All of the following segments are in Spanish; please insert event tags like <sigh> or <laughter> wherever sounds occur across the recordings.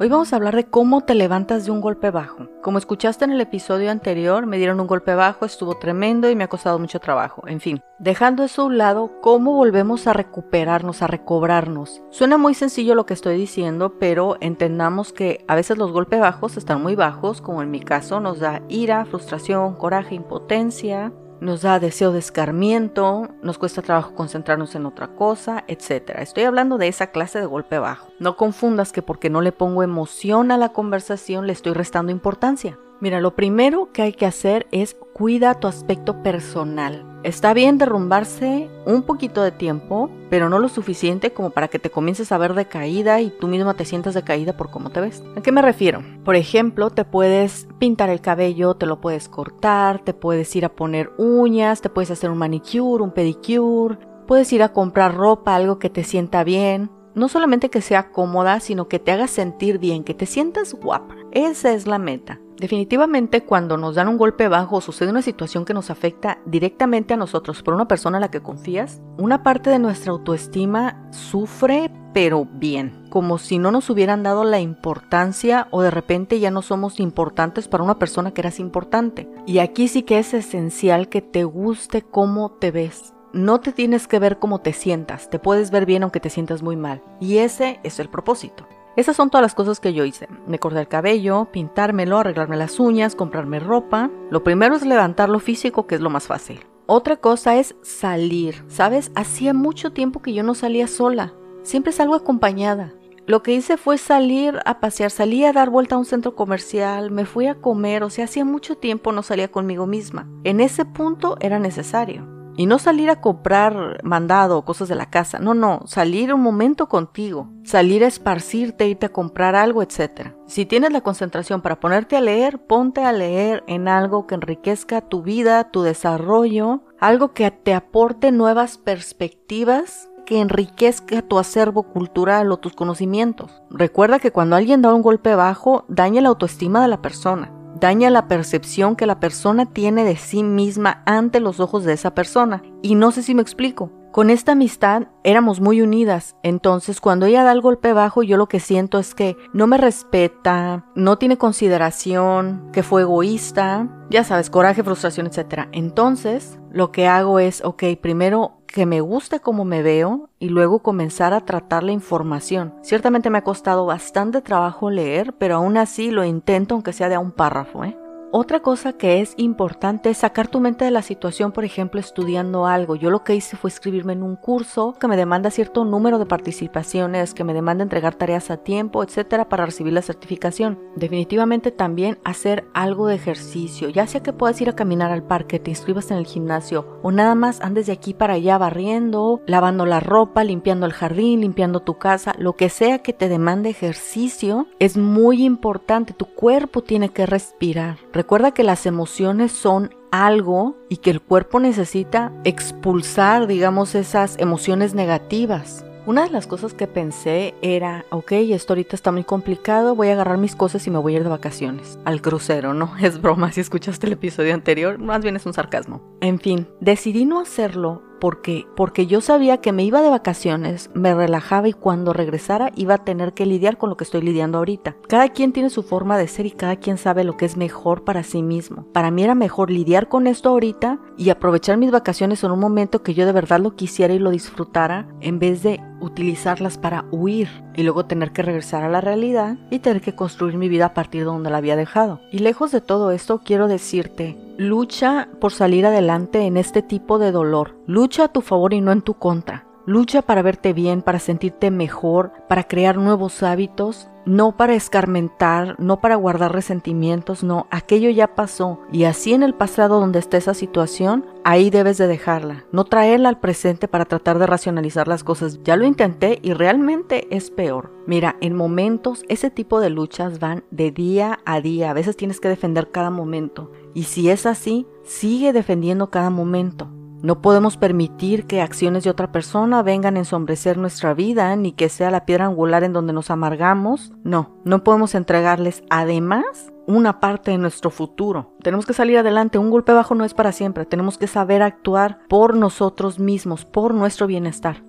Hoy vamos a hablar de cómo te levantas de un golpe bajo. Como escuchaste en el episodio anterior, me dieron un golpe bajo, estuvo tremendo y me ha costado mucho trabajo. En fin, dejando eso a un lado, ¿cómo volvemos a recuperarnos, a recobrarnos? Suena muy sencillo lo que estoy diciendo, pero entendamos que a veces los golpes bajos están muy bajos, como en mi caso nos da ira, frustración, coraje, impotencia, nos da deseo de escarmiento, nos cuesta trabajo concentrarnos en otra cosa, etc. Estoy hablando de esa clase de golpe bajo. No confundas que porque no le pongo emoción a la conversación le estoy restando importancia. Mira, lo primero que hay que hacer es cuida tu aspecto personal. Está bien derrumbarse un poquito de tiempo, pero no lo suficiente como para que te comiences a ver decaída y tú misma te sientas decaída por cómo te ves. ¿A qué me refiero? Por ejemplo, te puedes pintar el cabello, te lo puedes cortar, te puedes ir a poner uñas, te puedes hacer un manicure, un pedicure, puedes ir a comprar ropa, algo que te sienta bien. No solamente que sea cómoda, sino que te haga sentir bien, que te sientas guapa. Esa es la meta. Definitivamente cuando nos dan un golpe bajo sucede una situación que nos afecta directamente a nosotros por una persona a la que confías, una parte de nuestra autoestima sufre pero bien, como si no nos hubieran dado la importancia o de repente ya no somos importantes para una persona que eras importante. Y aquí sí que es esencial que te guste cómo te ves. No te tienes que ver cómo te sientas, te puedes ver bien aunque te sientas muy mal. Y ese es el propósito. Esas son todas las cosas que yo hice. Me corté el cabello, pintármelo, arreglarme las uñas, comprarme ropa. Lo primero es levantar lo físico, que es lo más fácil. Otra cosa es salir. ¿Sabes? Hacía mucho tiempo que yo no salía sola. Siempre salgo acompañada. Lo que hice fue salir a pasear, salí a dar vuelta a un centro comercial, me fui a comer, o sea, hacía mucho tiempo no salía conmigo misma. En ese punto era necesario. Y no salir a comprar mandado o cosas de la casa. No, no, salir un momento contigo. Salir a esparcirte, irte a comprar algo, etc. Si tienes la concentración para ponerte a leer, ponte a leer en algo que enriquezca tu vida, tu desarrollo, algo que te aporte nuevas perspectivas que enriquezca tu acervo cultural o tus conocimientos. Recuerda que cuando alguien da un golpe bajo, daña la autoestima de la persona daña la percepción que la persona tiene de sí misma ante los ojos de esa persona. Y no sé si me explico. Con esta amistad éramos muy unidas, entonces cuando ella da el golpe bajo yo lo que siento es que no me respeta, no tiene consideración, que fue egoísta, ya sabes, coraje, frustración, etc. Entonces lo que hago es, ok, primero que me guste cómo me veo y luego comenzar a tratar la información. Ciertamente me ha costado bastante trabajo leer, pero aún así lo intento aunque sea de a un párrafo, ¿eh? Otra cosa que es importante es sacar tu mente de la situación, por ejemplo, estudiando algo. Yo lo que hice fue escribirme en un curso que me demanda cierto número de participaciones, que me demanda entregar tareas a tiempo, etcétera, para recibir la certificación. Definitivamente también hacer algo de ejercicio, ya sea que puedas ir a caminar al parque, te inscribas en el gimnasio o nada más andes de aquí para allá barriendo, lavando la ropa, limpiando el jardín, limpiando tu casa, lo que sea que te demande ejercicio, es muy importante. Tu cuerpo tiene que respirar Recuerda que las emociones son algo y que el cuerpo necesita expulsar, digamos, esas emociones negativas. Una de las cosas que pensé era, ok, esto ahorita está muy complicado, voy a agarrar mis cosas y me voy a ir de vacaciones. Al crucero, ¿no? <laughs> Es broma si escuchaste el episodio anterior, más bien es un sarcasmo. En fin, decidí no hacerlo porque porque yo sabía que me iba de vacaciones, me relajaba y cuando regresara iba a tener que lidiar con lo que estoy lidiando ahorita. Cada quien tiene su forma de ser y cada quien sabe lo que es mejor para sí mismo. Para mí era mejor lidiar con esto ahorita y aprovechar mis vacaciones en un momento que yo de verdad lo quisiera y lo disfrutara en vez de utilizarlas para huir y luego tener que regresar a la realidad y tener que construir mi vida a partir de donde la había dejado. Y lejos de todo esto quiero decirte Lucha por salir adelante en este tipo de dolor. Lucha a tu favor y no en tu contra. Lucha para verte bien, para sentirte mejor, para crear nuevos hábitos, no para escarmentar, no para guardar resentimientos, no, aquello ya pasó y así en el pasado donde esté esa situación, ahí debes de dejarla, no traerla al presente para tratar de racionalizar las cosas. Ya lo intenté y realmente es peor. Mira, en momentos ese tipo de luchas van de día a día, a veces tienes que defender cada momento y si es así, sigue defendiendo cada momento. No podemos permitir que acciones de otra persona vengan a ensombrecer nuestra vida, ni que sea la piedra angular en donde nos amargamos. No, no podemos entregarles además una parte de nuestro futuro. Tenemos que salir adelante, un golpe bajo no es para siempre, tenemos que saber actuar por nosotros mismos, por nuestro bienestar.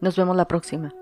Nos vemos la próxima.